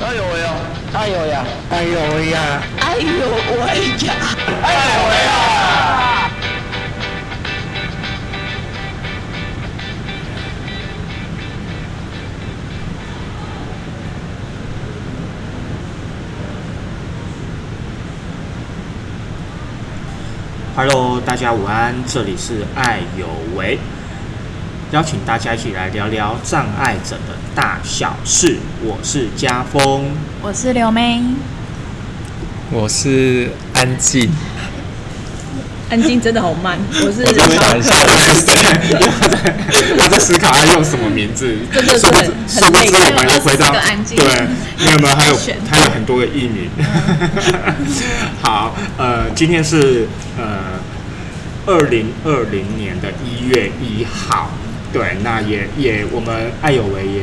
哎呦喂呀！哎呦呀！哎呦喂呀！哎呦喂呀！哎呦喂呀！Hello，大家午安，这里是爱有为，邀请大家一起来聊聊障碍者的大小事。我是家峰，我是刘妹，我是安静。安静真的好慢，我是我在想一下，他在思考要用什么名字，真的是殊不知很殊不知我们又回到还有24个安静对，没有没有，还有还有很多个艺名。好，呃，今天是呃二零二零年的一月一号，对，那也也我们爱有为也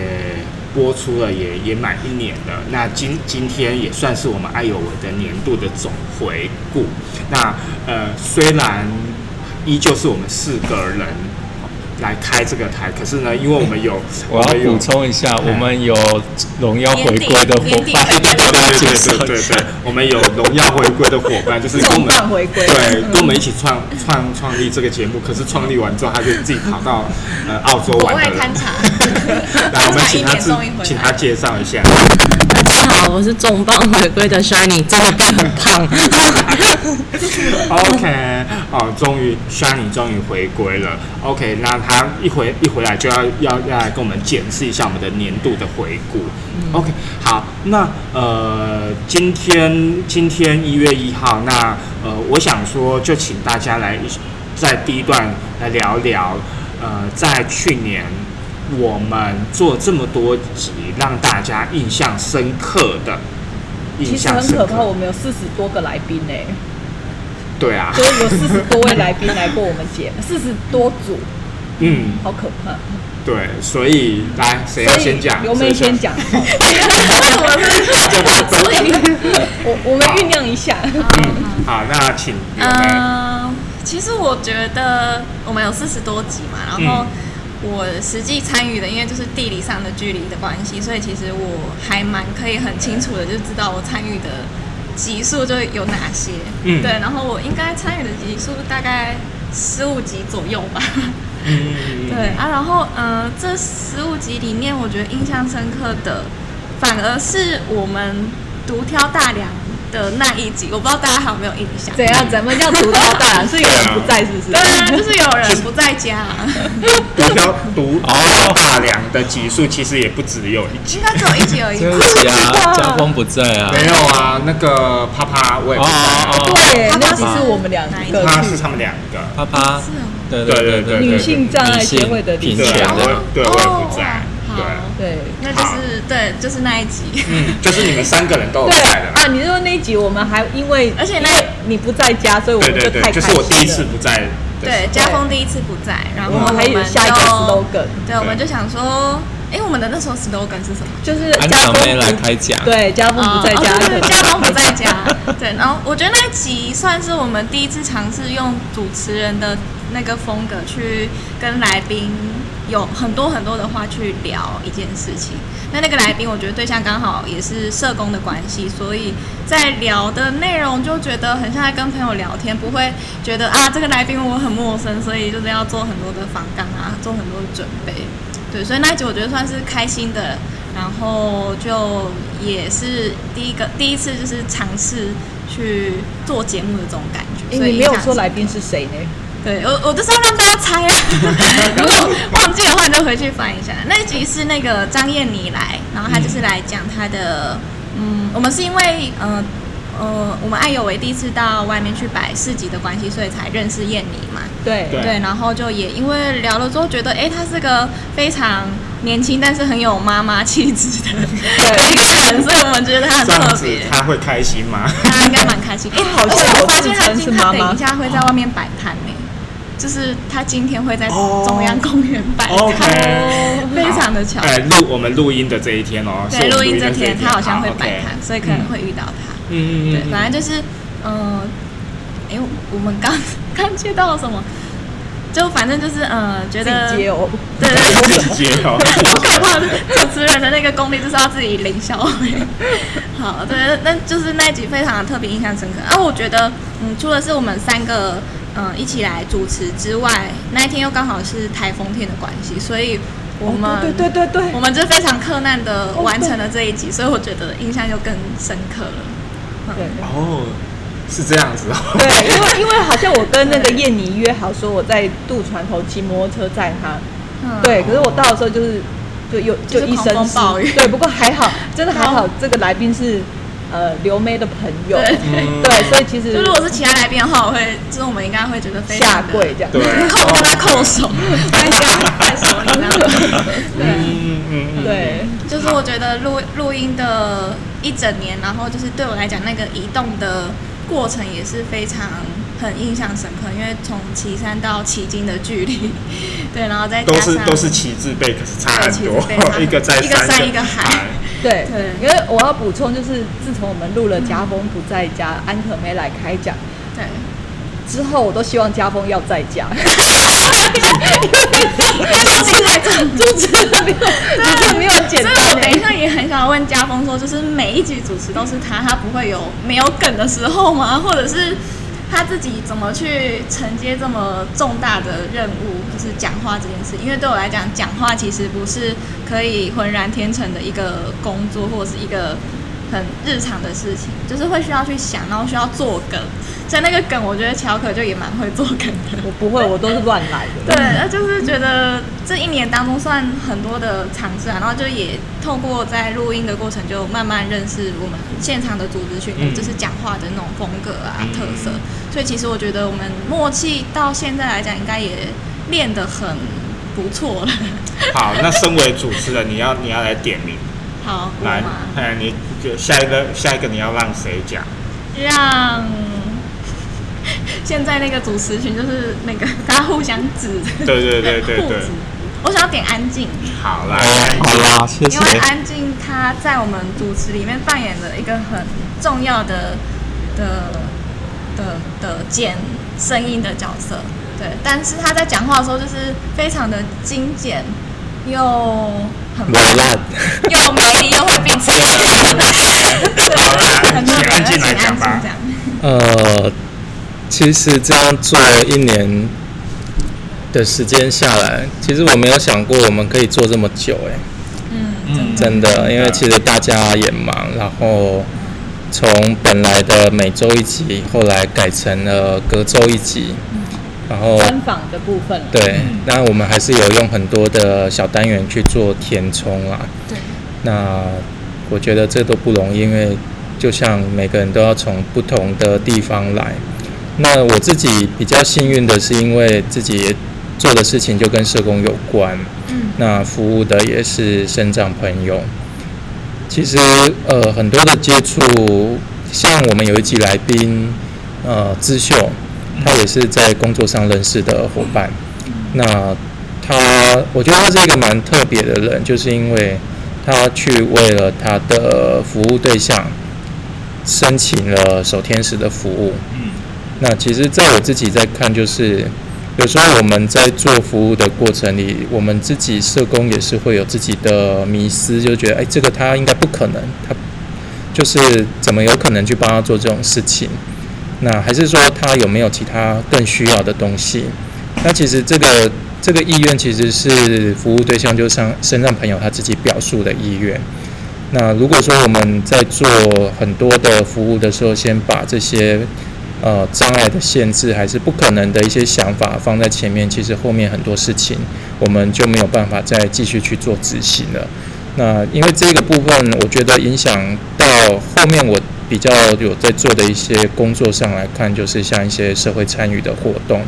播出了也也满一年了，那今今天也算是我们爱有为的年度的总回顾。那呃，虽然依旧是我们四个人来开这个台，可是呢，因为我们有 我要们补充一下，我们有荣耀回归的伙伴，对绍一下对对对。，我们有荣耀回归的伙伴，就是跟我们对，跟我们一起创创创立这个节目。可是创立完之后，他就自己跑到呃澳洲玩的来，我们请他自请他介绍一下。大家好，我是重磅回归的 Shiny，终于变很胖。OK，哦，终于 Shiny 终于回归了。OK，那他一回一回来就要要要来跟我们检视一下我们的年度的回顾。OK，好，那呃，今天今天一月一号，那呃，我想说就请大家来在第一段来聊聊，呃，在去年我们做这么多集，让大家印象深刻的。印其实象深刻很可怕，我们有四十多个来宾呢，对啊，所以有四十多位来宾来过我们节目，四十多组，嗯，好可怕。对，所以来谁要先讲？刘妹先讲，好 所以我我们酝酿一下。嗯，好，那请刘妹。嗯，其实我觉得我们有四十多集嘛，然后我实际参与的，因为就是地理上的距离的关系，所以其实我还蛮可以很清楚的就知道我参与的集数就有哪些。嗯对，然后我应该参与的集数大概十五集左右吧。嗯，对啊，然后呃，这十五集里面，我觉得印象深刻的，反而是我们独挑大梁的那一集，我不知道大家还有没有印象？怎样？怎么叫独挑大梁？是有人不在，是不是？对啊，就是有人不在家、独挑独挑大梁的集数其实也不只有一集应，该只有一集而已吧。真的假？家风不在啊？没有啊，那个啪啪我也不哦在，哦哦，对，他那集是我们两个他是他们两个，啪啪，对对对对对对，女性障碍协会的理对，女性事长。我也对我也不在，哦对，对。那就是对，就是那一集。嗯，就是你们三个人都在的啦。啊，你是说那一集我们还因为而且那因为你不在家，所以我对对对，们就太开心就是我第一次了不在对，家峰第一次不在，然后我们还有就下一个 slogan，对，我们就想说，哎，我们的那时候 slogan 是什么？就是安家风小妹来不开讲，对，家峰不在家。哦，对家峰不在家。对，然后我觉得那一集算是我们第一次尝试用主持人的那个风格去跟来宾有很多很多的话去聊一件事情。那那个来宾，我觉得对象刚好也是社工的关系，所以在聊的内容就觉得很像在跟朋友聊天，不会觉得啊这个来宾我很陌生，所以就是要做很多的防杠啊，做很多的准备。对，所以那一集我觉得算是开心的，然后就也是第一个第一次就是尝试去做节目的这种感觉。哎，你没有说来宾是谁呢？对我，我就是要让大家猜啊。如果忘记的话，你就回去翻一下。那一集是那个张燕妮来，然后她就是来讲她的，嗯，我们是因为呃呃，我们爱有为第一次到外面去摆市集的关系，所以才认识燕妮嘛。对对对，然后就也因为聊了之后，觉得哎，她是个非常年轻，但是很有妈妈气质的的一个人，所以我们觉得她很特别。他会开心吗？他应该蛮开心。哎、好像我发现他等一下会在外面摆摊呢，就是他今天会在哦中央公园摆摊 非常的巧。哎，录我们录音的这一天哦，对，录音这的天他好像会摆摊所以可能会遇到他。嗯嗯嗯对，嗯，反正就是，嗯、哎、我们刚 刚接到了什么？就反正就是嗯，觉得接哦，对对对，自己接哦。好可怕！主持人的那个功力就是要自己领小会。好，对，那就是那一集非常的特别印象深刻。啊，我觉得，嗯，除了是我们三个嗯一起来主持之外，那一天又刚好是台风天的关系，所以我们、哦对对对对对，我们就非常困难的完成了这一集，所以我觉得印象就更深刻了。对哦，是这样子哦。对，因为因为好像我跟那个燕妮约好说我在渡船头骑摩托车载她，嗯，对，可是我到的时候就是就有就就是一身暴雨对，不过还好，真的还好，这个来宾是呃刘妹的朋友，对。嗯。对，所以其实就如果是其他来宾的话，我会，就是我们应该会觉得非常下跪这样，对。扣跟他扣手，拍下拍手礼这样。对。嗯嗯嗯，对，就是我觉得录录音的一整年，然后就是对我来讲，那个移动的过程也是非常很印象深刻，因为从岐山到旗津的距离，对，然后再加都上是都是旗帜背，可是差很多。对旗帜背差，一个在一个山一个海对对因为我要补充，就是自从我们录了家风不在家，安可没来开讲对，之后，我都希望家风要在家，都进来这种主持人没有，真的没有简所以。我等一下也很想问家峰说，就是每一集主持都是他，他不会有没有梗的时候吗？或者是他自己怎么去承接这么重大的任务，就是讲话这件事？因为对我来讲，讲话其实不是可以浑然天成的一个工作，或者是一个很日常的事情，就是会需要去想，然后需要做梗。所以那个梗，我觉得乔可就也蛮会做梗的。我不会，我都是乱来的。对，那就是觉得这一年当中算很多的尝试啊，然后就也透过在录音的过程，就慢慢认识我们现场的组织训练，嗯就是讲话的那种风格啊、嗯特色。所以其实我觉得我们默契到现在来讲，应该也练得很不错了。好，那身为主持人，你要你要来点名，好，来，哎，你就下一个下一个你要让谁讲？让现在那个主持群就是那个大家互相指，对对 对对对，我想要点安静。好来，好啦，谢谢因。为安静她在我们主持里面扮演了一个很重要的的的的剪声音的角色，对。但是她在讲话的时候，就是非常的精简，又 很软烂，又美丽，又会彼此对，好那很请安静来讲吧。呃，其实这样做一年的时间下来，其实我没有想过我们可以做这么久、哎，嗯，真的，因为其实大家也忙，然后从本来的每周一集，后来改成了隔周一集，然后专访的部分，对，那我们还是有用很多的小单元去做填充啦。对，那我觉得这都不容易，因为就像每个人都要从不同的地方来。那我自己比较幸运的是，因为自己做的事情就跟社工有关，嗯那服务的也是生长朋友。其实呃很多的接触，像我们有一集来宾呃资秀，他也是在工作上认识的伙伴。那他，我觉得他是一个蛮特别的人，就是因为他去为了他的服务对象申请了守天使的服务。嗯那其实，在我自己在看，就是有时候我们在做服务的过程里，我们自己社工也是会有自己的迷思，就觉得哎，这个他应该不可能，他就是怎么有可能去帮他做这种事情？那还是说他有没有其他更需要的东西？那其实这个这个意愿其实是服务对象，就像身上朋友他自己表述的意愿。那如果说我们在做很多的服务的时候，先把这些呃障碍的限制还是不可能的一些想法放在前面，其实后面很多事情我们就没有办法再继续去做执行了。那因为这个部分，我觉得影响到后面我比较有在做的一些工作上来看，就是像一些社会参与的活动。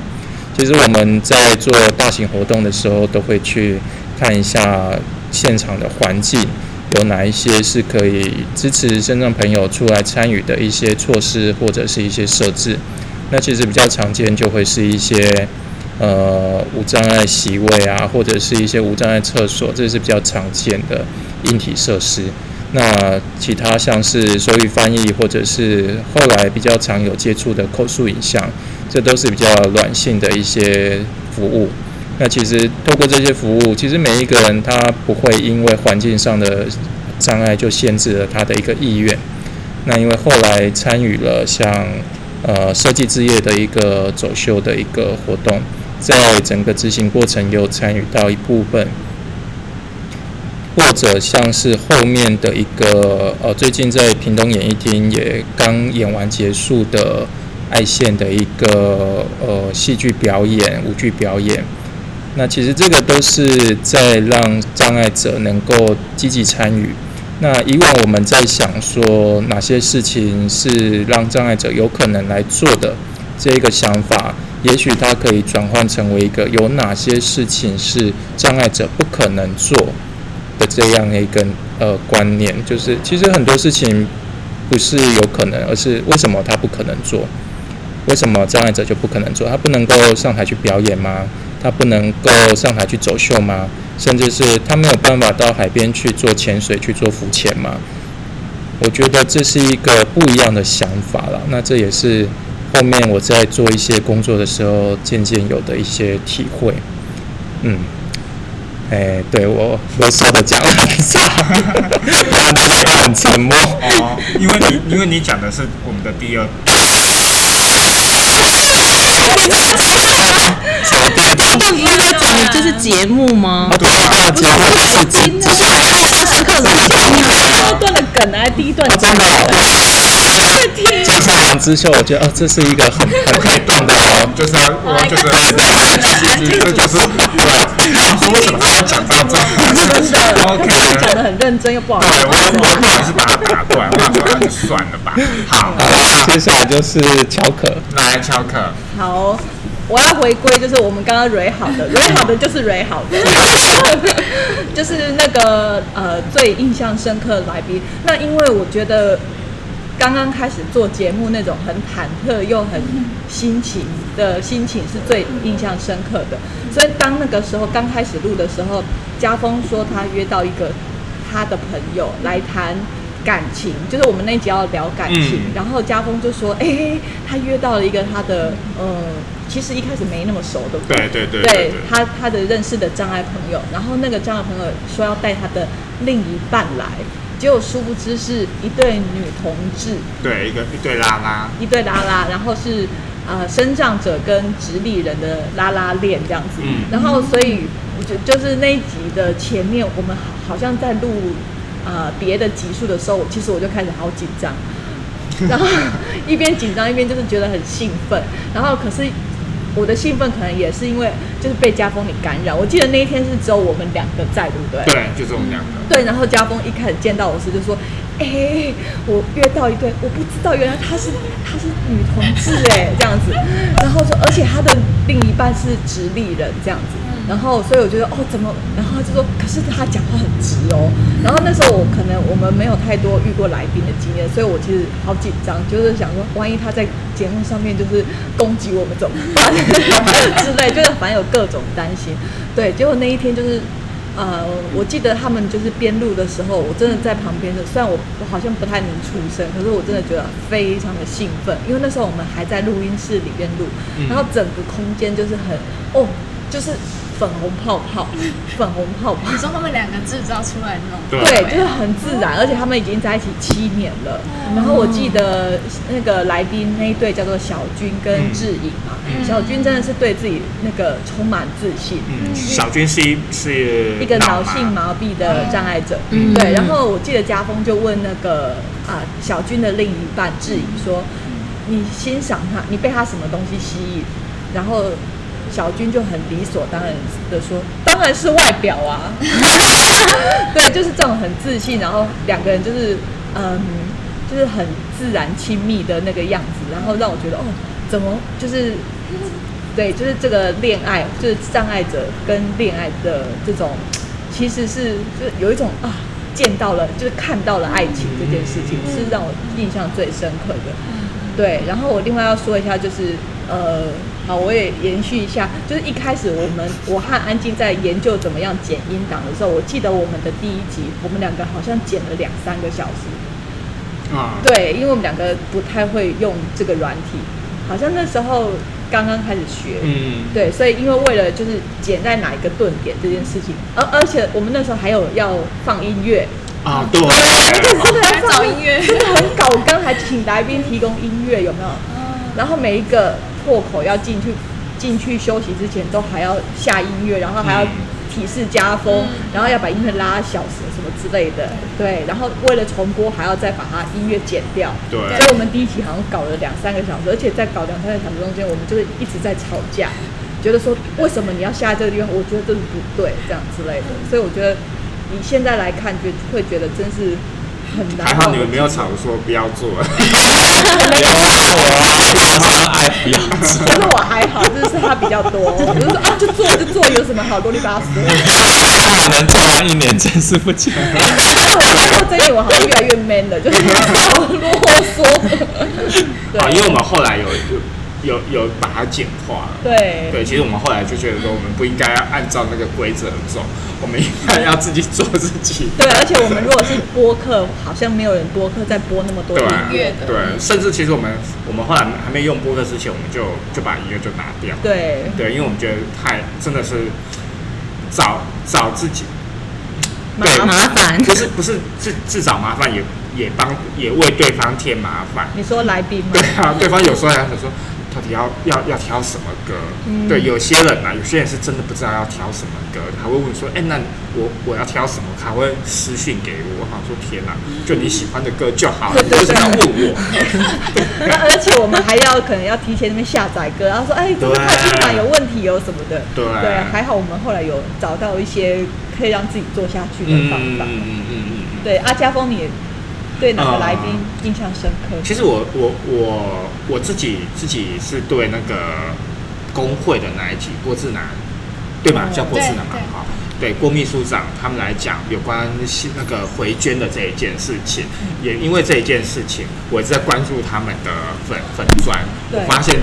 其实我们在做大型活动的时候，都会去看一下现场的环境，有哪一些是可以支持身障朋友出来参与的一些措施或者是一些设置。那其实比较常见就会是一些呃无障碍席位啊，或者是一些无障碍厕所，这是比较常见的硬体设施。那其他像是手语翻译，或者是后来比较常有接触的口述影像，这都是比较软性的一些服务。那其实透过这些服务，其实每一个人他不会因为环境上的障碍就限制了他的一个意愿。那因为后来参与了像呃设计之夜的一个走秀的一个活动，在整个执行过程有参与到一部分。或者像是后面的一个呃，最近在屏东演艺厅也刚演完结束的爱线的一个呃戏剧表演、舞剧表演。那其实这个都是在让障碍者能够积极参与。那以往我们在想说哪些事情是让障碍者有可能来做的这一个想法，也许它可以转换成为一个有哪些事情是障碍者不可能做。的这样一个呃观念，就是其实很多事情不是有可能，而是为什么他不可能做？为什么障碍者就不可能做？他不能够上台去表演吗？他不能够上台去走秀吗？甚至是他没有办法到海边去做潜水、去做浮潜吗？我觉得这是一个不一样的想法了。那这也是后面我在做一些工作的时候渐渐有的一些体会。嗯。哎，对我啰嗦的讲了一下，大家都很沉默。哦，因为你因为你讲的是我们的第二。这不是在讲的就是节目吗？对啊，节目是真的。深刻的第二段的梗来第一段真的。金山两之秀，我觉得哦，这是一个很很可以断的哦，就是要就是就是这就是然后为什么他要讲到这？真的，OK，讲的很认真又不好。对，我也我也不好意思把它打断，我想说那就算了吧。好，接下来就是乔可，来乔可。好，我要回归，就是我们刚刚蕊好的，蕊好的就是蕊好的，就是那个呃最印象深刻的来宾。那因为我觉得。刚刚开始做节目，那种很忐忑又很心情的心情是最印象深刻的。所以当那个时候刚开始录的时候，家峰说他约到一个他的朋友来谈感情，就是我们那集要聊感情。然后家峰就说：“哎，他约到了一个他的嗯，其实一开始没那么熟的，对对对，对他他的认识的障碍朋友。然后那个障碍朋友说要带他的另一半来。”结果殊不知是一对女同志，对，一个一对拉拉，一对拉拉，然后是呃，生长者跟直立人的拉拉链这样子。嗯，然后所以我觉就是那一集的前面，我们好像在录呃别的集数的时候，其实我就开始好紧张，然后 一边紧张一边就是觉得很兴奋，然后可是。我的兴奋可能也是因为就是被家风你感染。我记得那一天是只有我们两个在，对不对？对，就是我们两个。对，然后家风一开始见到我时就说：“哎，我约到一对，我不知道原来她是她是女同志哎，这样子。”然后说，而且她的另一半是直立人这样子。然后，所以我觉得哦，怎么？然后就说，可是他讲话很直哦。然后那时候我可能我们没有太多遇过来宾的经验，所以我其实好紧张，就是想说，万一他在节目上面就是攻击我们怎么办之类，就是反正有各种担心。对，结果那一天就是，呃，我记得他们就是边录的时候，我真的在旁边的，虽然我我好像不太能出声，可是我真的觉得非常的兴奋，因为那时候我们还在录音室里边录，然后整个空间就是很哦，就是。粉红泡泡，粉红泡泡。你说他们两个制造出来那种，对，就是很自然，而且他们已经在一起七年了。然后我记得那个来宾那一对叫做小军跟志颖嘛，小军真的是对自己那个充满自信。小军是一是一个脑性麻痹的障碍者，对。然后我记得家峰就问那个啊小军的另一半志颖说：“你欣赏他，你被他什么东西吸引？”然后。小军就很理所当然的说：“当然是外表啊，对，就是这种很自信，然后两个人就是嗯，就是很自然亲密的那个样子，然后让我觉得哦，怎么就是对，就是这个恋爱，就是障碍者跟恋爱的这种，其实是就是有一种啊，见到了，就是看到了爱情这件事情，是让我印象最深刻的。对，然后我另外要说一下，就是呃。”好，我也延续一下，就是一开始我们我和安静在研究怎么样剪音档的时候，我记得我们的第一集，我们两个好像剪了两三个小时。啊，对，因为我们两个不太会用这个软体，好像那时候刚刚开始学，嗯，对，所以因为为了就是剪在哪一个顿点这件事情，而而且我们那时候还有要放音乐，啊，对，而且真的还要放找音乐。真的很搞刚，还请来宾提供音乐，有没有？然后每一个破口要进去进去休息之前，都还要下音乐，然后还要嗯提示加风，然后要把音乐拉小什么什么之类的，对，然后为了重播还要再把它音乐剪掉，对所以我们第一集好像搞了两三个小时，而且在搞两三个小时中间，我们就是一直在吵架，觉得说为什么你要下这个地方？我觉得这是不对，这样之类的。所以我觉得你现在来看，就会觉得真是很难。还好你们没有吵着说不要做，障碍不要做。可是我还好，就是他比较多，我就说啊，就做就做，有什么好啰里吧嗦？可能做完一年真是不讲。我经过这一点，我好像越来越 man 了，就是好啰嗦。对啊，因为我们后来有有有有把它简化了。对对，其实我们后来就觉得说，我们不应该要按照那个规则走，我们应该要自己做自己。对，而且我们如果是播客，好像没有人播客在播那么多音乐的。对，甚至其实我们我们后来还没用播客之前，我们就就把音乐就拿掉。对对，因为我们觉得太真的是找找自己，对麻烦不是不是自自找麻烦，也也帮也为对方添麻烦。你说来宾吗对？啊，对方有时候还想说，到底要要要挑什么歌？嗯对，有些人啊，有些人是真的不知道要挑什么歌，他会问说，哎、那我我要挑什么？还会私信给我，我说天哪、就你喜欢的歌就好了，你为什么要问我？那而且我们还要可能要提前那边下载歌，然后说哎，这个对快进版有问题哦什么的。对还好我们后来有找到一些可以让自己做下去的嗯方法。嗯嗯嗯嗯嗯。对，阿家峰，你对哪个呃来宾印象深刻？其实我我我我自己自己是对那个工会的那一集郭志南，对吧？哦叫郭志南嘛对对，郭秘书长他们来讲有关新那个回捐的这一件事情，也因为这一件事情，我一直在关注他们的粉粉砖，我发现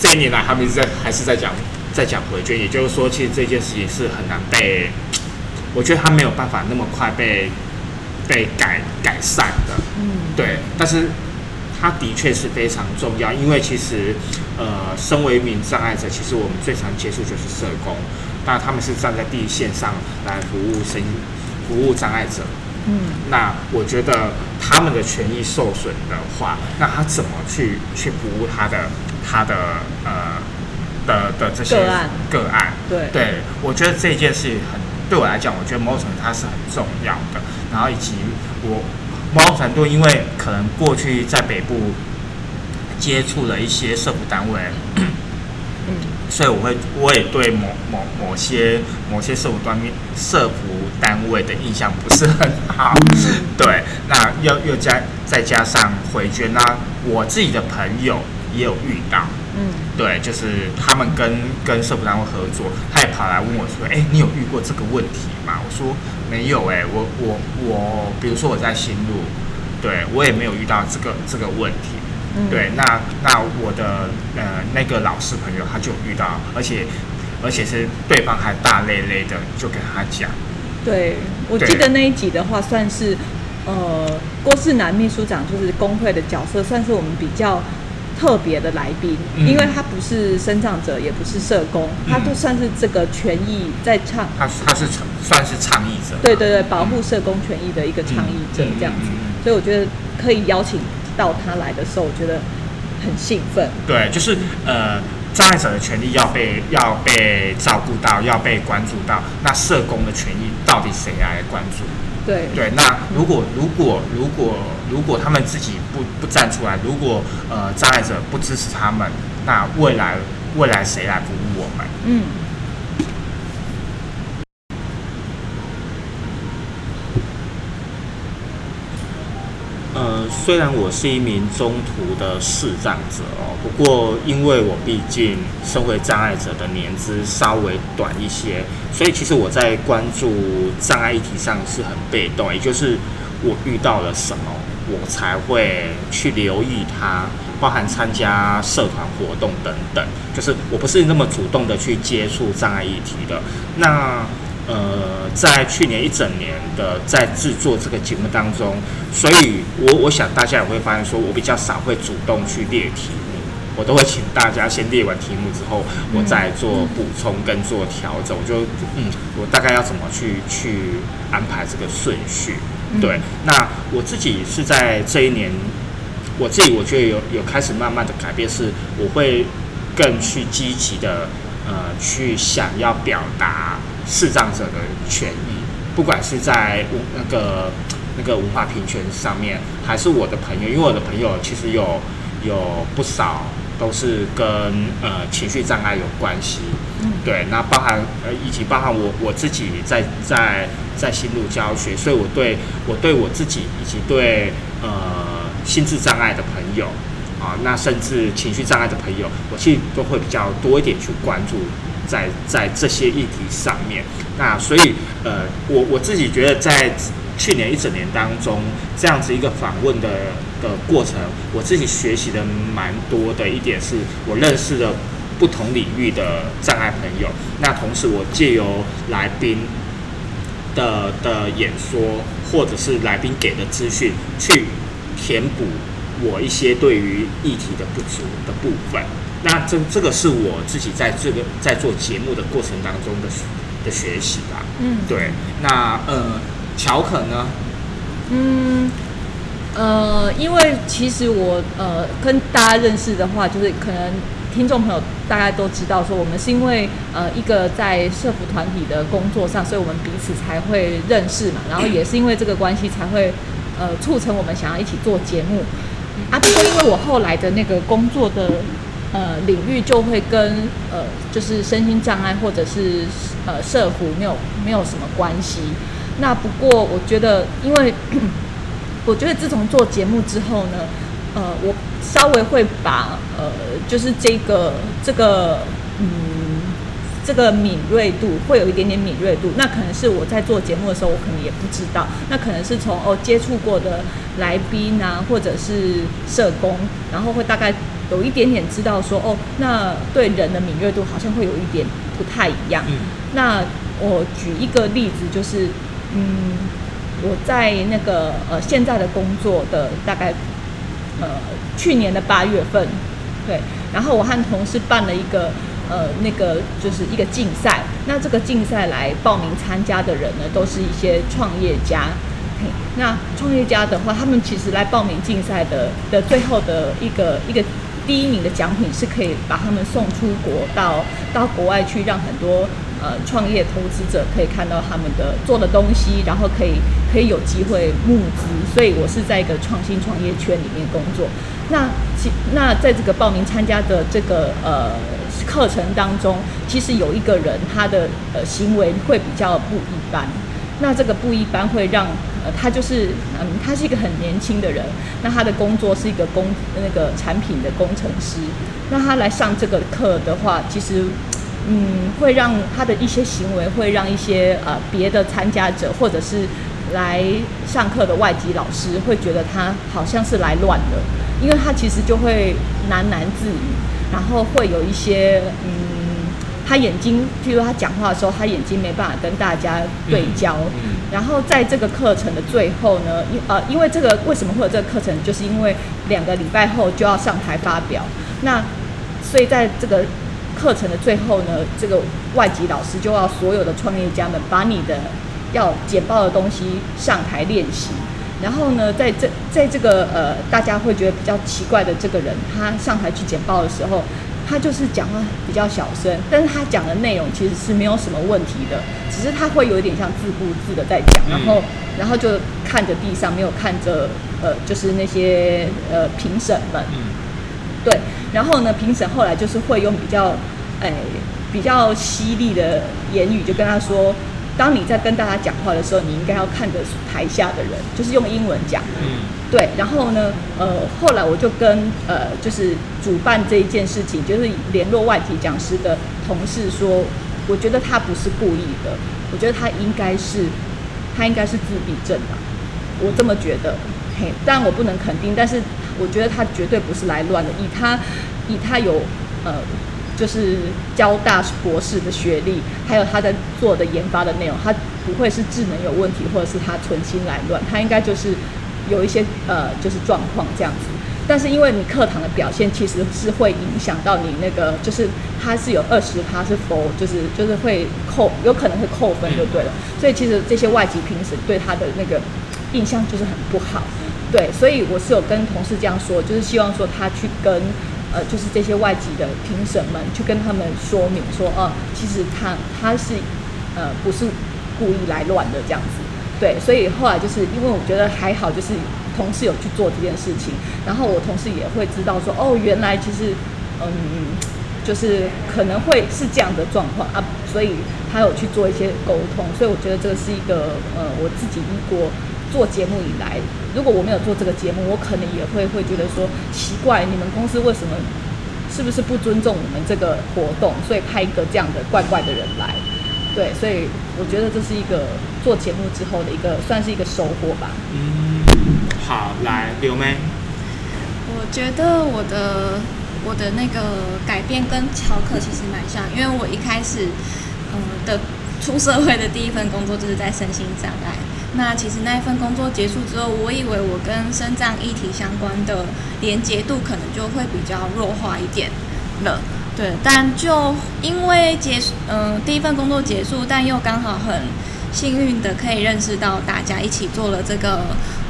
这一年来他们一直在还是在讲在讲回捐，也就是说，其实这件事情是很难被，我觉得他没有办法那么快被被改改善的，嗯，对，但是它的确是非常重要，因为其实呃，身为一名障碍者，其实我们最常接触就是社工，那他们是站在第一线上来服务身服务障碍者。嗯，那我觉得他们的权益受损的话，那他怎么去去服务他的他的呃的的这些个案个案？对对，我觉得这件事很对我来讲，我觉得某种程度它是很重要的。然后以及我某种程度，因为可能过去在北部接触了一些社福单位，嗯，所以我会我也对某某某些某些社服端面社服单位的印象不是很好，对，那又又加再加上回捐，那我自己的朋友也有遇到，嗯，对，就是他们跟跟社服单位合作，他也跑来问我说：“哎、你有遇过这个问题吗？”我说：“没有、哎，我我我，比如说我在新路，对我也没有遇到这个这个问题。嗯对，那那我的呃那个老师朋友他就遇到，而且而且是对方还大咧咧的就跟他讲，对，我对记得那一集的话，算是呃郭世南秘书长就是工会的角色，算是我们比较特别的来宾，嗯因为他不是生长者，也不是社工，他都算是这个权益在倡，他他是倡算是倡议者，对对对，保护社工权益的一个倡议者嗯这样子所以我觉得可以邀请到他来的时候，我觉得很兴奋。对，就是呃，障碍者的权利要被要被照顾到，要被关注到。那社工的权益到底谁来关注？对对，那如果如果如果如果他们自己不不站出来，如果呃障碍者不支持他们，那未来未来谁来服务我们？嗯，呃，虽然我是一名中途的视障者哦，不过因为我毕竟身为障碍者的年资稍微短一些，所以其实我在关注障碍议题上是很被动，也就是我遇到了什么，我才会去留意它，包含参加社团活动等等，就是我不是那么主动的去接触障碍议题的。那呃，在去年一整年的在制作这个节目当中，所以我我想大家也会发现，说我比较少会主动去列题目，我都会请大家先列完题目之后，我再做补充跟做调整。我就嗯，我大概要怎么去去安排这个顺序？对，那我自己是在这一年，我自己我觉得有有开始慢慢的改变，是我会更去积极的呃去想要表达视障者的权益，不管是在那个那个文化平权上面，还是我的朋友，因为我的朋友其实有有不少都是跟呃情绪障碍有关系，对，那包含呃以及包含我我自己在在在新路教学，所以我对我对我自己以及对呃心智障碍的朋友啊，那甚至情绪障碍的朋友，我其实都会比较多一点去关注在在这些议题上面。那所以呃，我我自己觉得在去年一整年当中，这样子一个访问的的过程，我自己学习的蛮多的一点是，我认识了不同领域的障碍朋友。那同时，我借由来宾的的演说，或者是来宾给的资讯，去填补我一些对于议题的不足的部分。那这这个是我自己在这个在做节目的过程当中的的学习吧。嗯对。那呃，乔可呢？嗯，呃，因为其实我呃跟大家认识的话，就是可能听众朋友大概都知道，说我们是因为呃一个在社服团体的工作上，所以我们彼此才会认识嘛，然后也是因为这个关系才会呃促成我们想要一起做节目啊。不过因为我后来的那个工作的呃领域就会跟呃就是身心障碍或者是呃社服没有没有什么关系。那不过我觉得，因为 我觉得自从做节目之后呢，呃，我稍微会把呃，就是这个这个嗯，这个敏锐度会有一点点敏锐度。那可能是我在做节目的时候，我可能也不知道。那可能是从哦接触过的来宾啊，或者是社工，然后会大概有一点点知道说哦，那对人的敏锐度好像会有一点不太一样。嗯那我举一个例子，就是嗯，我在那个呃现在的工作的大概呃去年的八月份，对，然后我和同事办了一个呃那个就是一个竞赛，那这个竞赛来报名参加的人呢，都是一些创业家。那创业家的话，他们其实来报名竞赛的的最后的一个一个第一名的奖品是可以把他们送出国到到国外去，让很多呃创业投资者可以看到他们的做的东西，然后可以可以有机会募资。所以我是在一个创新创业圈里面工作。那其那在这个报名参加的这个呃课程当中，其实有一个人他的呃行为会比较不一般。那这个不一般会让呃，他就是嗯，他是一个很年轻的人，那他的工作是一个工那个产品的工程师。那他来上这个课的话，其实嗯，会让他的一些行为会让一些呃别的参加者或者是来上课的外籍老师会觉得他好像是来乱的，因为他其实就会喃喃自语，然后会有一些嗯。他眼睛，譬如他讲话的时候，他眼睛没办法跟大家对焦。然后在这个课程的最后呢，因呃，因为这个为什么会有这个课程，就是因为两个礼拜后就要上台发表。那所以在这个课程的最后呢，这个外籍老师就要所有的创业家们把你的要简报的东西上台练习。然后呢，在这在这个呃大家会觉得比较奇怪的这个人，他上台去简报的时候。他就是讲话比较小声，但是他讲的内容其实是没有什么问题的，只是他会有一点像自顾自的在讲，然后然后就看着地上，没有看着呃，就是那些呃评审们，对，然后呢，评审后来就是会用比较哎比较犀利的言语就跟他说，当你在跟大家讲话的时候，你应该要看着台下的人，就是用英文讲，嗯。对，然后呢，呃，后来我就跟呃，就是主办这一件事情，就是联络外籍讲师的同事说，我觉得他不是故意的，我觉得他应该是，他应该是自闭症吧，我这么觉得，嘿，但我不能肯定，但是我觉得他绝对不是来乱的，以他以他有呃，就是交大博士的学历，还有他在做的研发的内容，他不会是智能有问题，或者是他存心来乱，他应该就是。有一些呃，就是状况这样子。但是因为你课堂的表现其实是会影响到你那个，就是它是有二十趴是否就是就是会扣，有可能会扣分就对了。所以其实这些外籍评审对他的那个印象就是很不好。对，所以我是有跟同事这样说，就是希望说他去跟呃，就是这些外籍的评审们去跟他们说明说，哦，其实他他是呃不是故意来乱的这样子。对，所以后来就是因为我觉得还好，就是同事有去做这件事情，然后我同事也会知道说，哦，原来其实嗯，就是可能会是这样的状况啊，所以他有去做一些沟通，所以我觉得这个是一个呃，我自己如果。做节目以来，如果我没有做这个节目，我可能也会会觉得说奇怪，你们公司为什么是不是不尊重我们这个活动，所以派一个这样的怪怪的人来？对，所以我觉得这是一个做节目之后的一个算是一个收获吧。嗯，好，来刘妹，我觉得我的我的那个改变跟乔克其实蛮像，因为我一开始嗯的出社会的第一份工作就是在身心障碍。那其实那一份工作结束之后，我以为我跟生障议题相关的连接度可能就会比较弱化一点了，对。但就因为结束，嗯，第一份工作结束，但又刚好很幸运的可以认识到大家一起做了这个，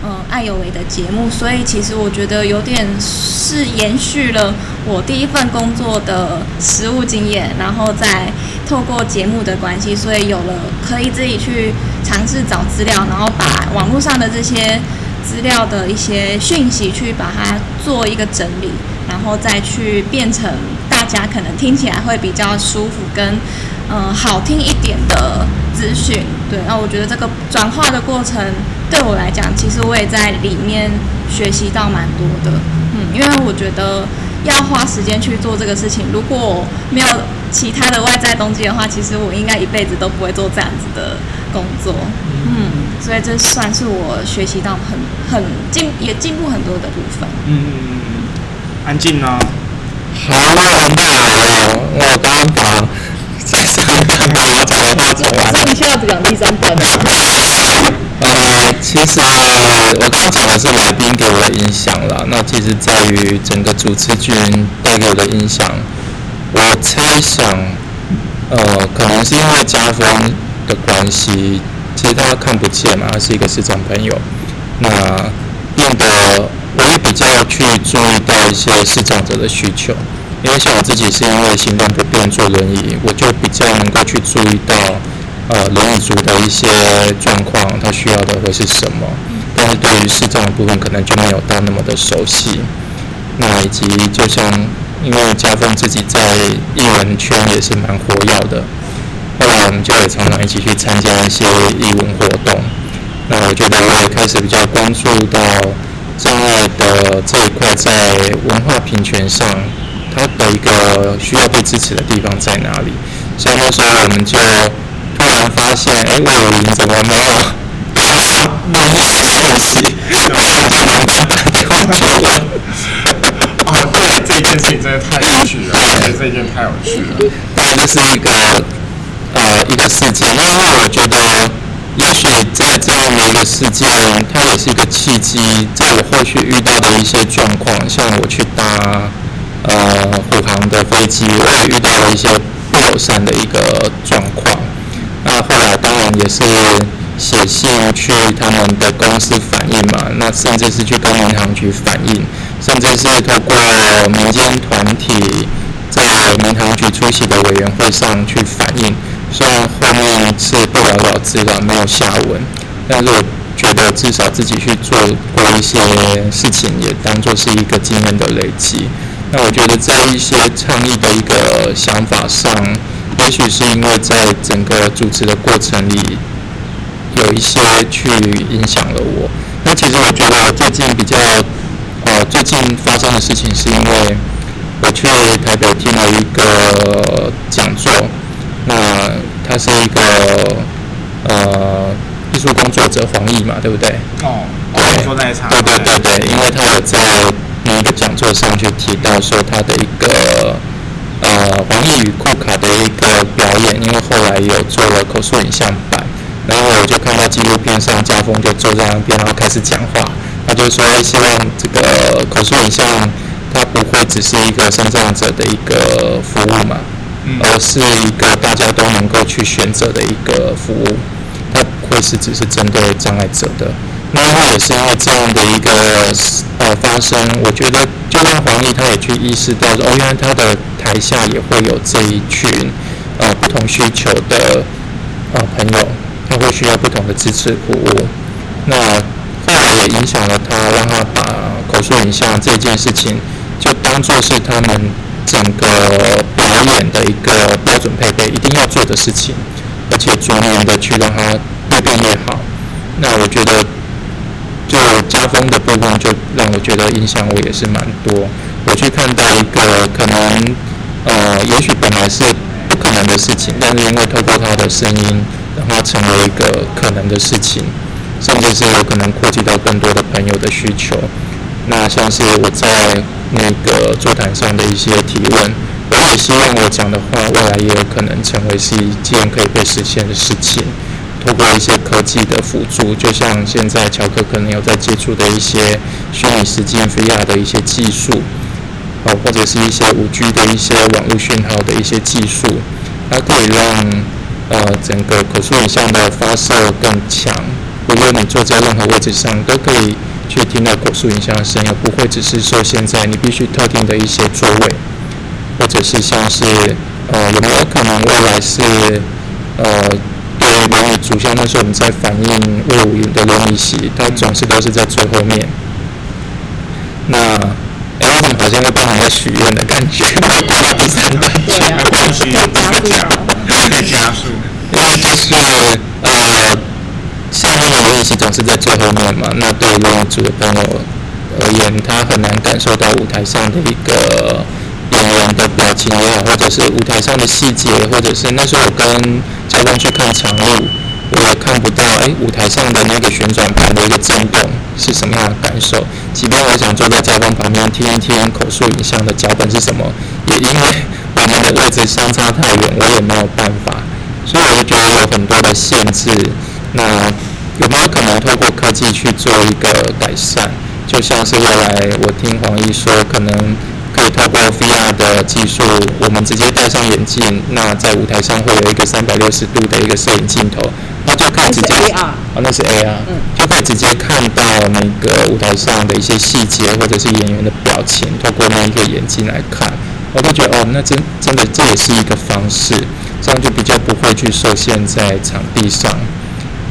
嗯，爱有为的节目，所以其实我觉得有点是延续了我第一份工作的实务经验，然后再。透过节目的关系，所以有了可以自己去尝试找资料，然后把网络上的这些资料的一些讯息去把它做一个整理，然后再去变成大家可能听起来会比较舒服跟嗯好听一点的资讯。对，那我觉得这个转化的过程对我来讲，其实我也在里面学习到蛮多的。嗯，因为我觉得。要花时间去做这个事情，如果没有其他的外在动机的话，其实我应该一辈子都不会做这样子的工作。嗯，所以这算是我学习到很很进也进步很多的部分。嗯安静呢？好好，我刚刚第三段没有讲话讲完，剩下讲第三段。呃，其实我刚刚讲的是来宾给我的影响了。那其实在于整个主持群带给我的影响，我猜想，呃，可能是因为加分的关系，其实他看不见嘛，他是一个市场朋友，那变得我也比较去注意到一些市场者的需求。因为像我自己是因为行动不便坐轮椅，我就比较能够去注意到。呃，轮椅族的一些状况，他需要的会是什么？但是对于视障的部分，可能就没有到那么的熟悉。那以及就像，因为家峰自己在艺文圈也是蛮活跃的，后来我们就也常常一起去参加一些艺文活动。那我觉得我也开始比较关注到障碍的这一块，在文化平权上，它的一个需要被支持的地方在哪里？所以那时候我们就。突然发现，哎，魏有林怎么没有发没信息？我想就把他打电话给了。哦，对，这件事情真的太有趣了，对，这件太有趣了。当然，这是一个呃一个事件。那因为我觉得，也许在这样的一个事件，它也是一个契机，在我后续遇到的一些状况，像我去搭呃虎航的飞机，我也遇到了一些不友善的一个状况。那后来当然也是写信去他们的公司反映嘛，那甚至是去跟民航局反映，甚至是透过民间团体在民航局出席的委员会上去反映。虽然后面是不了了之了，没有下文，但是我觉得至少自己去做过一些事情，也当做是一个经验的累积。那我觉得在一些倡议的一个想法上。也许是因为在整个主持的过程里，有一些去影响了我。那其实我觉得最近比较，呃，最近发生的事情是因为我去台北听了一个讲座，那他是一个呃艺术工作者黄奕嘛，对不对？哦，对，说那一场。对对对对，因为他有在那个讲座上就提到说他的一个。呃，黄奕与库卡的一个表演，因为后来有做了口述影像版，然后我就看到纪录片上，家峰就坐在那边，然后开始讲话，他就说希望这个口述影像它不会只是一个生障者的一个服务嘛，而是一个大家都能够去选择的一个服务，它会是只是针对障碍者的。那他也是因为这样的一个呃发生，我觉得就让黄奕他也去意识到说，哦，原来他的台下也会有这一群呃不同需求的呃朋友，他会需要不同的支持服务。那后来也影响了他，让他把口述影像这件事情就当做是他们整个表演的一个标准配备，一定要做的事情，而且逐年的去让他越变越好。那我觉得。就家风的部分，就让我觉得影响我也是蛮多。我去看到一个可能，呃，也许本来是不可能的事情，但是因为透过他的声音，让它成为一个可能的事情，甚至是有可能扩及到更多的朋友的需求。那像是我在那个座谈上的一些提问，我也希望我讲的话，未来也有可能成为是一件可以被实现的事情。透过一些科技的辅助，就像现在乔克可能有在接触的一些虚拟实境 VR 的一些技术，哦，或者是一些五 G 的一些网络讯号的一些技术，它可以让呃整个口述影像的发射更强。无论你坐在任何位置上，都可以去听到口述影像的声音，不会只是说现在你必须特定的一些座位，或者是像是呃有没有可能未来是呃。对轮椅主像那时候我们在反映魏武营的轮椅席，它总是都是在最后面。那哎，我们好像要帮人家许愿的感觉，大家不是很担心，没关系，可以加速，就是呃，像那个轮椅席总是在最后面嘛，那对轮椅组的朋友而言，他很难感受到舞台上的一个。演的表情也好，或者是舞台上的细节，或者是那时候我跟嘉峰去看场路，我也看不到哎，舞台上的那个旋转盘的一个震动是什么样的感受。即便我想坐在嘉峰旁边听一听口述影像的脚本是什么，也因为我们的位置相差太远，我也没有办法。所以我就觉得有很多的限制。那有没有可能透过科技去做一个改善？就像是未来我听黄奕说，可能。可以透过 VR 的技术，我们直接戴上眼镜，那在舞台上会有一个三百六十度的一个摄影镜头，那就可以直接啊，那是 AR，嗯，就可以直接看到那个舞台上的一些细节或者是演员的表情，透过那一个眼镜来看，我会觉得哦，那真真的这也是一个方式，这样就比较不会去受限在场地上。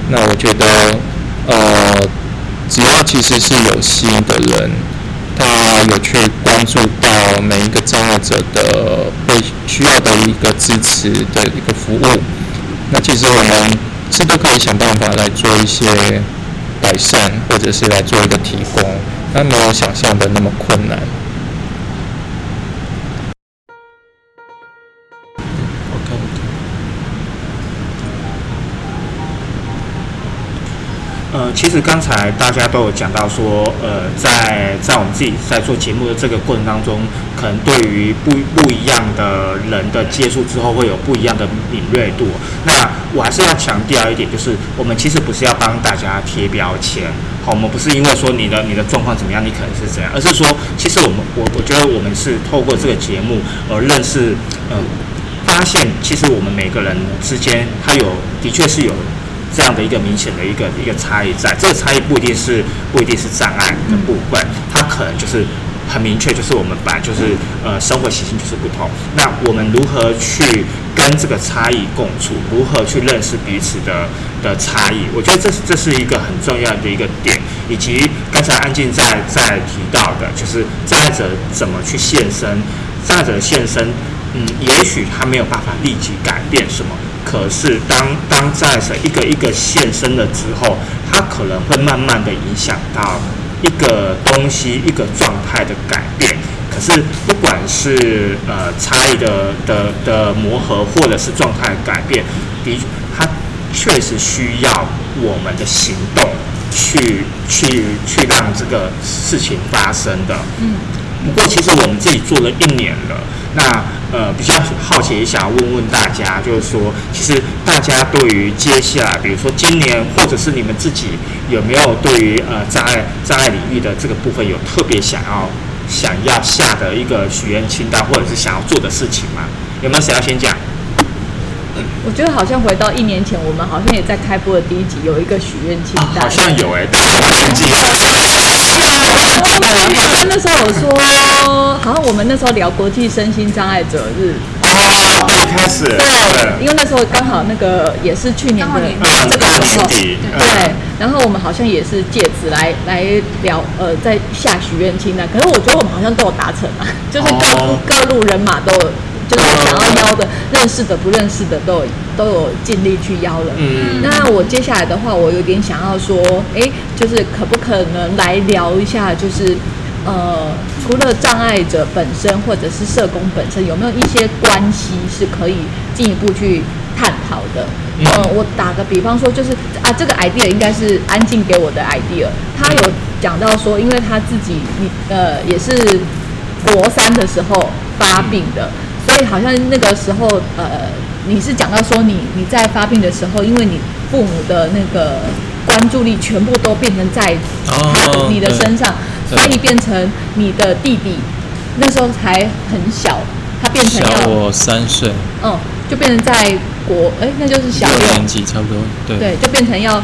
那我觉得，呃，只要其实是有心的人。他有去关注到每一个障碍者的被需要的一个支持的一个服务，那其实我们是都可以想办法来做一些改善，或者是来做一个提供，那没有想象的那么困难。其实刚才大家都有讲到说，呃，在在我们自己在做节目的这个过程当中，可能对于不不一样的人的接触之后，会有不一样的敏锐度。那我还是要强调一点，就是我们其实不是要帮大家贴标签，好，我们不是因为说你的你的状况怎么样，你可能是怎样，而是说，其实我们我我觉得我们是透过这个节目而认识，呃，发现其实我们每个人之间，他有的确是有。这样的一个明显的一个一个差异，在这个差异不一定是不一定是障碍的部分，它可能就是很明确，就是我们本来就是呃生活习性就是不同。那我们如何去跟这个差异共处？如何去认识彼此的的差异？我觉得这是这是一个很重要的一个点，以及刚才安静在在提到的，就是障碍者怎么去现身，障碍者的现身，嗯，也许他没有办法立即改变什么。可是，当当在者一个一个现身了之后，它可能会慢慢的影响到一个东西、一个状态的改变。可是，不管是呃差异的的的磨合，或者是状态改变，的它确实需要我们的行动去去去让这个事情发生的。嗯。不过其实我们自己做了一年了，那呃比较好奇，也想要问问大家，就是说，其实大家对于接下来，比如说今年，或者是你们自己有没有对于呃障碍障碍领域的这个部分有特别想要想要下的一个许愿清单，或者是想要做的事情吗？有没有谁要先讲？我觉得好像回到一年前，我们好像也在开播的第一集有一个许愿清单，好像有哎、但是我忘记了。对，好那时候有说，好像我们那时候聊国际身心障碍者日，哦，一开始对，因为那时候刚好那个也是去年的这个时候，对，然后我们好像也是借此来来聊，呃，在下许愿清单。可是我觉得我们好像都有达成啊，就是各、哦。各路人马都有，就是想要邀的，认识的不认识的都有都有尽力去邀了。嗯那我接下来的话，我有点想要说，哎，就是可不可能来聊一下，就是呃，除了障碍者本身或者是社工本身，有没有一些关系是可以进一步去探讨的？嗯呃，我打个比方说，就是啊，这个 idea 应该是安静给我的 idea。他有讲到说，因为他自己你呃也是国三的时候发病的，所以好像那个时候呃，你是讲到说你你在发病的时候，因为你父母的那个关注力全部都变成在哦他的你的身上，对所以变成你的弟弟那时候才很小，他变成要小我三岁，嗯，就变成在国哎，那就是小六六年级差不多，对对，就变成要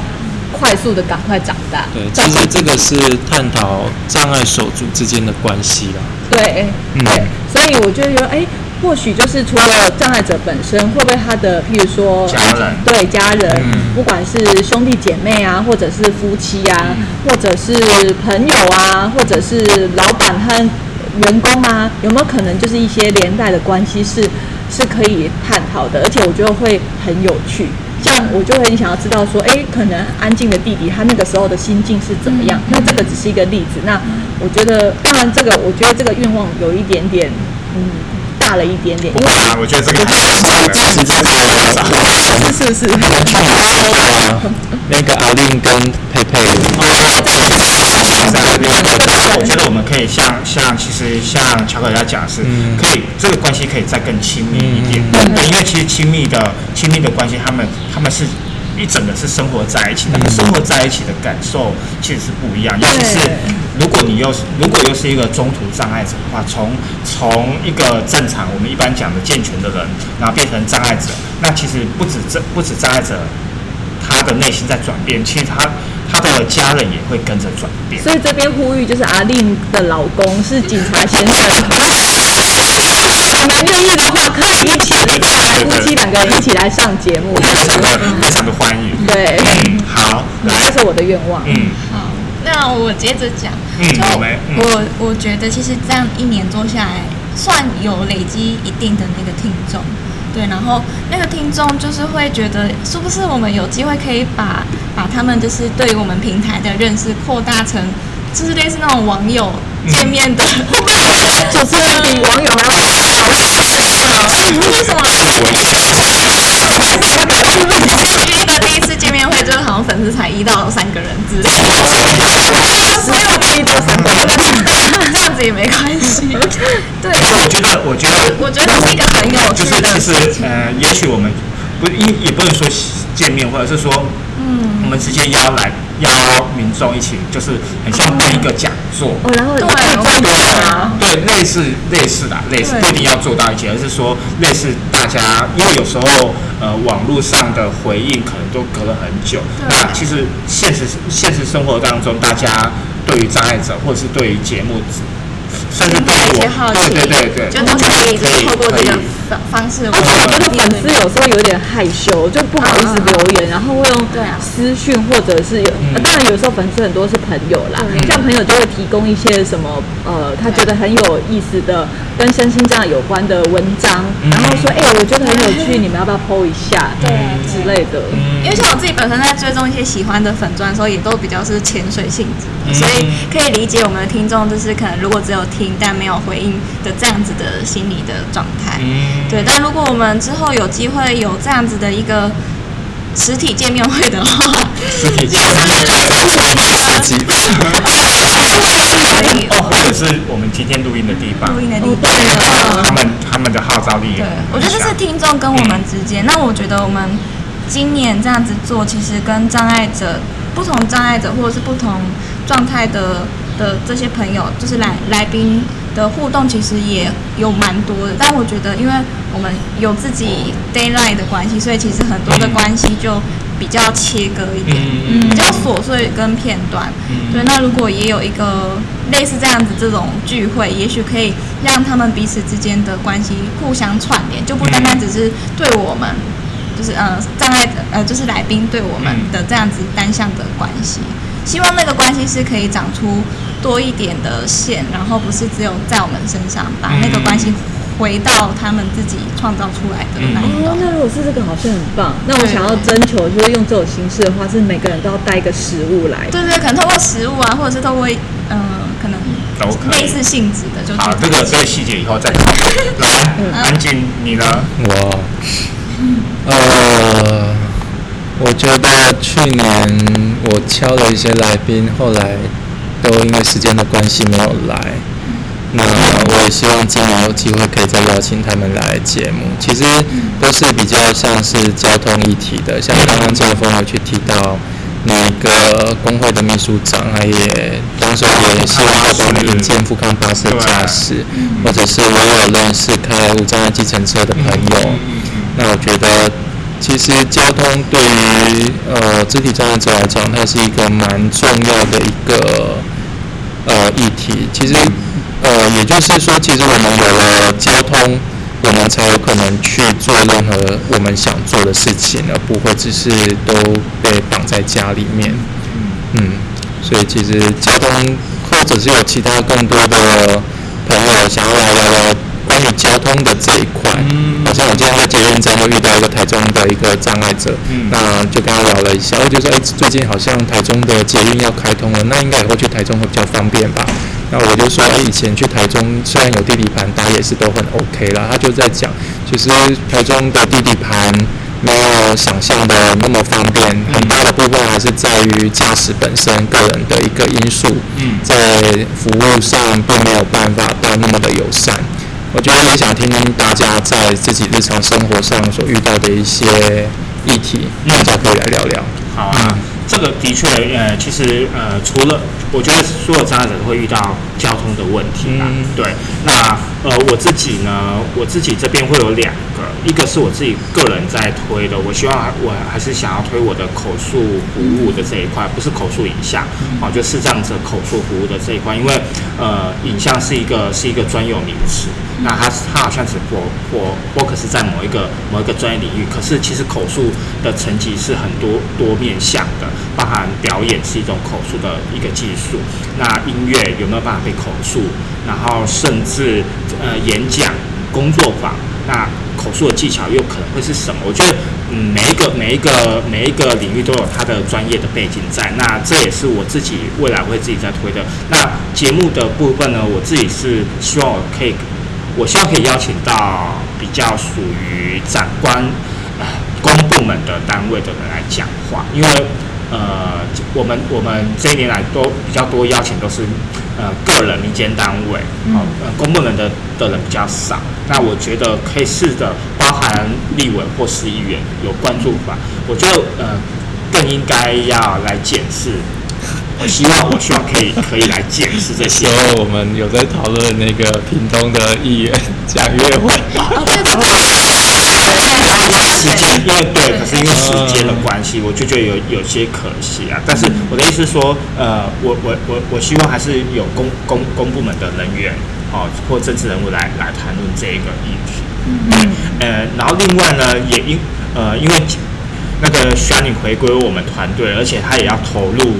快速的赶快长大。对，其实这个是探讨障碍手足之间的关系啦。对，嗯对，所以我就觉得，哎，或许就是除了障碍者本身，会不会他的，譬如说家人对家人，嗯不管是兄弟姐妹啊，或者是夫妻啊，或者是朋友啊，或者是老板和员工啊，有没有可能就是一些连带的关系是是可以探讨的，而且我觉得会很有趣。像我就很想要知道说，哎，可能安静的弟弟他那个时候的心境是怎么样？那这个只是一个例子。那我觉得，当然这个我觉得这个愿望有一点点，嗯，了一点点，不会啊，我觉得这个实在是太少了。是是是，啊，那个阿令跟佩佩，在这边，我觉得我们可以像像其实像乔可要讲是，可以这个关系可以再更亲密一点，对，因为其实亲密的亲密的关系，他们他们是。一整个是生活在一起，他们生活在一起的感受其实是不一样。尤其是如果你又是如果又是一个中途障碍者的话，从从一个正常我们一般讲的健全的人，然后变成障碍者，那其实不止这不止障碍者，他的内心在转变，其实他他的家人也会跟着转变。所以这边呼吁就是阿令的老公是警察先生，你们愿意的话可以一起夫妻两个人一起来上节目，非常的欢迎。对，嗯，好，来这，是我的愿望。嗯好，那我接着讲，嗯我我觉得其实这样一年做下来，算有累积一定的那个听众，对，然后那个听众就是会觉得，是不是我们有机会可以把把他们就是对于我们平台的认识扩大成，就是类似那种网友见面的，主持人比网友还要 好为什么？因为一个第一次见面会，就是好像粉丝才一到三个人之类的，十六到一到三个人，这样子也没关系。对，我觉得，我觉得，我觉得是一个很有趣的就是但是。呃，也许我们不一也不能说见面，或者是说，嗯，我们直接邀来邀民众一起，就是很像办一个讲座。哦，然后对有中奖啊，对，类似类似的，类似不一定要做到一起，而是说类似大家，因为有时候呃网络上的回应可能都隔了很久，那其实现实现实生活当中，大家对于障碍者或者是对于节目，甚至对我，奇，对对对对，就都可以就是透过这个方方式，而且我觉得粉丝有时候有点害羞，就不好意思留言，然后会用对啊。私讯或者是有，当然有时候粉丝很多是朋友啦，对像朋友就会提供一些什么呃，他觉得很有意思的跟身心障碍有关的文章，嗯。然后说哎、我觉得很有趣，你们要不要 PO 一下？对之类的。因为像我自己本身在追踪一些喜欢的粉钻的时候，也都比较是潜水性质的，嗯。所以可以理解我们的听众就是可能如果只有听但没有回应的这样子的心理的状态。嗯，对，但如果我们之后有机会有这样子的一个实体见面会的话，实体见面自己是可以 哦，或者是我们今天录音的地方录，音的地哦，方。对啊，他们他们的号召力也对，我觉得这是强听众跟我们之间。那我觉得我们今年这样子做，其实跟障碍者、不同障碍者或者是不同状态的的这些朋友，就是来来宾的互动，其实也有蛮多的。但我觉得，因为我们有自己 d a y l i g h t 的关系，所以其实很多的关系就比较切割一点。嗯比较琐碎跟片段，嗯对。那如果也有一个类似这样子这种聚会，也许可以让他们彼此之间的关系互相串联，就不单单只是对我们，就是呃障碍者呃就是来宾对我们的这样子单向的关系。希望那个关系是可以长出多一点的线，然后不是只有在我们身上，把那个关系回到他们自己创造出来的那一哦，那如果是这个好像很棒。那我想要征求，就是用这种形式的话，是每个人都要带一个食物来。对对，可能透过食物啊，或者是透过嗯、呃可能都可以类似性质的，就好，这个这个细节以后再。来，安静，你呢？我，呃，我觉得去年我敲了一些来宾，后来都因为时间的关系没有来。那我也希望今年有机会可以再邀请他们来节目。其实都是比较像是交通议题的，像刚刚杰峰有去提到那个工会的秘书长，他也当时也希望要帮引进富康巴士的驾驶，或者是我有认识开无障碍计程车的朋友。那我觉得，其实交通对于呃肢体障碍者来讲，它是一个蛮重要的一个呃议题。其实呃，也就是说，其实我们有了交通，我们才有可能去做任何我们想做的事情，而不会只是都被绑在家里面。嗯，所以其实交通，或者是有其他更多的朋友想要来聊聊关于交通的这一块。嗯好像我今天在捷运站就遇到一个台中的一个障碍者，嗯那就跟他聊了一下，我就说，哎，最近好像台中的捷运要开通了，那应该以后去台中会比较方便吧？那我就说，哎，以前去台中虽然有地理盘，但也是都很 OK 啦。他就在讲，其实台中的地理盘没有想象的那么方便，很大的部分还是在于驾驶本身个人的一个因素，嗯在服务上并没有办法到那么的友善。我觉得也想听听大家在自己日常生活上所遇到的一些议题，大家可以来聊聊。好啊，这个的确，呃，其实呃，除了我觉得所有障碍者都会遇到交通的问题啦，嗯。对。那呃，我自己呢，我自己这边会有两个，一个是我自己个人在推的，我希望我还是想要推我的口述服务的这一块，不是口述影像，哦，就视障者口述服务的这一块，因为呃，影像是一个是一个专有名词，那它它好像只 for for focus 在某一个某一个专业领域，可是其实口述的层级是很多多面向的，包含表演是一种口述的一个技术，那音乐有没有办法被口述，然后甚至呃演讲、工作坊，那口述的技巧又可能会是什么？我觉得，嗯，每一个每一个每一个领域都有它的专业的背景在，那这也是我自己未来会自己在推的。那节目的部分呢，我自己是希望我可以，我希望可以邀请到比较属于长官、呃公部门的单位的人来讲话，因为呃，我们我们这一年来都比较多邀请都是呃个人民间单位，哦、呃公部门的的人比较少。那我觉得可以试着包含立委或市议员有关注吧，我觉得呃更应该要来检视。我希望我希望可以可以来检视这些所。以我们有在讨论那个屏东的议员 蒋月惠，哦，对对对，时间，因为对，可是因为时间的关系，我就觉得有有些可惜啊。但是我的意思是说，呃，我我我我希望还是有公公公部门的人员哦，或政治人物来来谈论这一个议题。对，呃，然后另外呢，也因呃，因为那个需要你回归我们团队，而且他也要投入，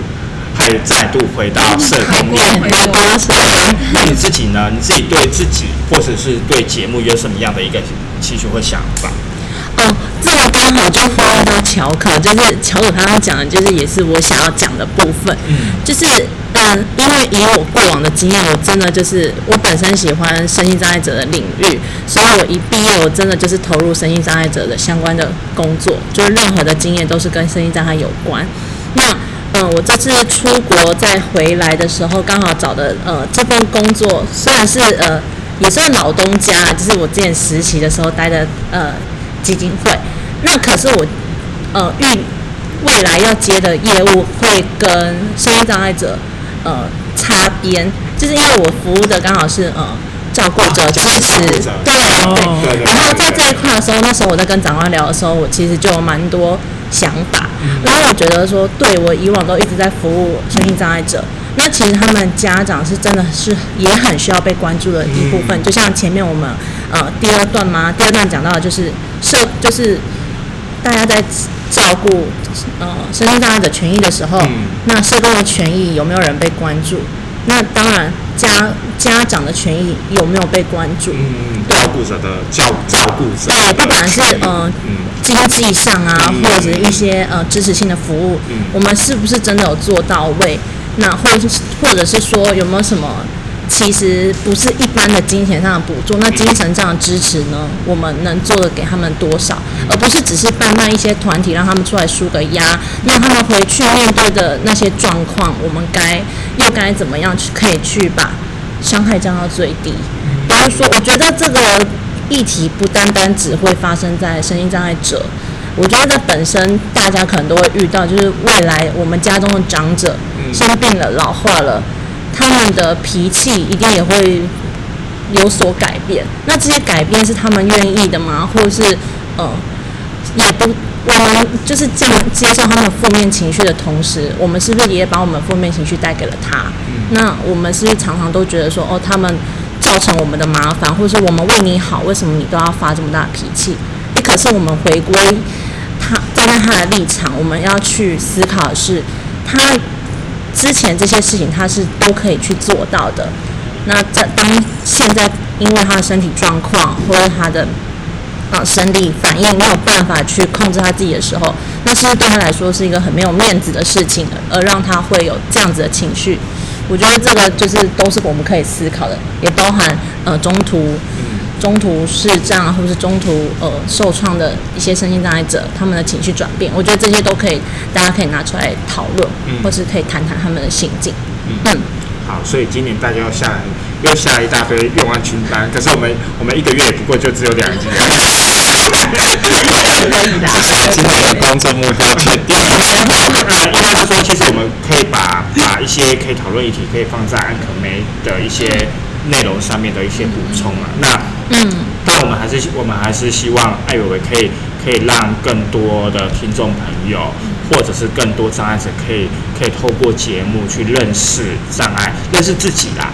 他也再度回到社工领域。巴士，那你自己呢？你自己对自己或者是对节目有什么样的一个期许或想法？哦，这个刚好就呼应到乔可，就是乔可刚刚讲的，就是也是我想要讲的部分，嗯就是嗯，因为以我过往的经验，我真的就是我本身喜欢身心障碍者的领域，所以我一毕业，我真的就是投入身心障碍者的相关的工作，就是任何的经验都是跟身心障碍有关。那嗯，我这次出国再回来的时候，刚好找的呃这份工作，虽然是呃也算老东家，就是我之前实习的时候待的呃基金会，那可是我呃预未来要接的业务会跟身心障碍者呃擦边，就是因为我服务的刚好是呃照顾者，家其实庭照顾者。对哦。对。对对然后在这一块的时候，那时候我在跟长官聊的时候，我其实就有蛮多想法。然后我觉得说，对我以往都一直在服务身心障碍者，那其实他们家长是真的是也很需要被关注的一部分。就像前面我们呃第二段吗，第二段讲到的就是社，就是大家在照顾呃身心障碍的权益的时候，嗯那社工的权益有没有人被关注？那当然家家长的权益有没有被关注？嗯，照顾者的照照顾者对，不管是呃嗯经济上啊，嗯或者一些呃支持性的服务，嗯我们是不是真的有做到位？那或者是或者是说有没有什么其实不是一般的金钱上的补助，那精神上的支持呢？我们能做的给他们多少，而不是只是办办一些团体让他们出来输个压，那他们回去面对的那些状况，我们该又该怎么样去可以去把伤害降到最低？比如说，我觉得这个议题不单单只会发生在身心障碍者，我觉得在本身大家可能都会遇到，就是未来我们家中的长者嗯生病了、老化了，他们的脾气一定也会有所改变。那这些改变是他们愿意的吗？或者是呃，也不，我们就是这样接受他们负面情绪的同时，我们是不是也把我们负面情绪带给了他？那我们是不是常常都觉得说，哦，他们造成我们的麻烦，或者是我们为你好，为什么你都要发这么大的脾气？诶可是我们回归他站在他的立场，我们要去思考的是，他之前这些事情他是都可以去做到的。那在当现在因为他的身体状况或者他的呃生理反应没有办法去控制他自己的时候，那是不是对他来说是一个很没有面子的事情，而让他会有这样子的情绪？我觉得这个就是都是我们可以思考的，也包含呃中途中途视障啊或者是中途呃受创的一些身心障碍者他们的情绪转变，我觉得这些都可以大家可以拿出来讨论，嗯或是可以谈谈他们的心境。嗯，好，所以今年大家又下来又下一大堆愿望清单，可是我们我们一个月不过就只有两集而已。今年的工作目标确定。了，应该是说，其实我们可以把把一些可以讨论议题，可以放在安可梅的一些内容上面的一些补充啊。那嗯，但我们还是我们还是希望艾维维可以可以让更多的听众朋友，或者是更多障碍者，可以可以透过节目去认识障碍，认识自己啦。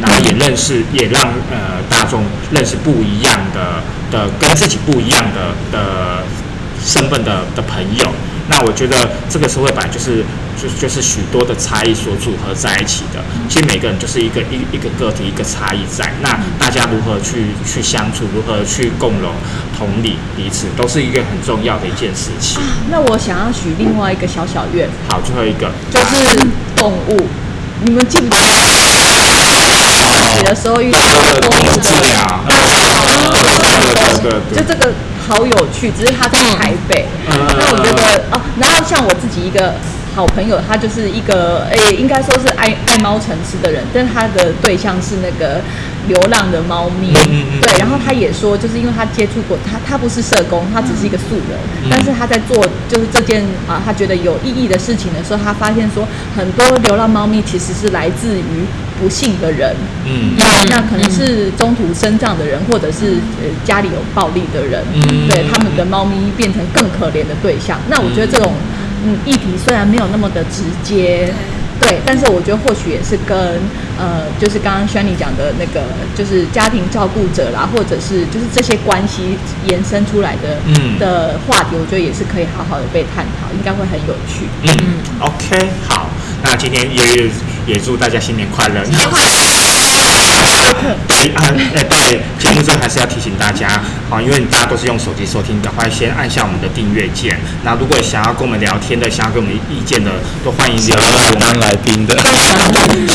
然后也认识，也让呃大众认识不一样的的跟自己不一样的的身份的的朋友。那我觉得这个社会本来就是就就是许多的差异所组合在一起的。其实每个人就是一个一一个个体，一个差异在。那大家如何去去相处，如何去共融、同理彼此，都是一个很重要的一件事情。那我想要许另外一个小小愿，好，最后一个，就是动物。你们记不记得写的时候遇到呃，公年纪啊，对对对对就这个好有趣，只是他在台北。嗯那我觉得哦，然后像我自己一个好朋友，他就是一个诶、应该说是爱爱猫成痴的人，但是他的对象是那个流浪的猫咪。嗯嗯嗯对，然后他也说，就是因为他接触过，他他不是社工，他只是一个素人，嗯但是他在做就是这件啊，他觉得有意义的事情的时候，他发现说，很多流浪猫咪其实是来自于不幸的人。嗯那可能是中途生障的人，或者是呃家里有暴力的人，嗯对他们的猫咪变成更可怜的对象。那我觉得这种嗯议题虽然没有那么的直接，对，但是我觉得或许也是跟呃，就是刚刚轩尼讲的那个，就是家庭照顾者啦，或者是就是这些关系延伸出来的、嗯的话题，我觉得也是可以好好的被探讨，应该会很有趣。嗯，OK，好，那今天也也祝大家新年快乐。对啊，呃，对，节目最后还是要提醒大家，啊，因为大家都是用手机收听，赶快先按下我们的订阅键。那如果想要跟我们聊天的，想要给我们意见的，都欢迎留言给我们。当来宾的，来宾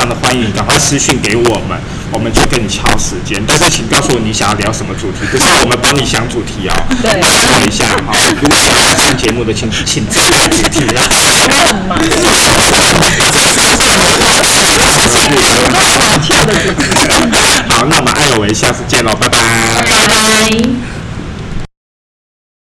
常的欢迎你赶快私讯给我们，我们去跟你敲时间。但是请告诉我你想要聊什么主题，不是我们帮你想主题哦。对等一下哈，如果想要上节目的，请请自己主题啦。问嘛，好，那我们艾尔维下次见喽，拜拜拜拜。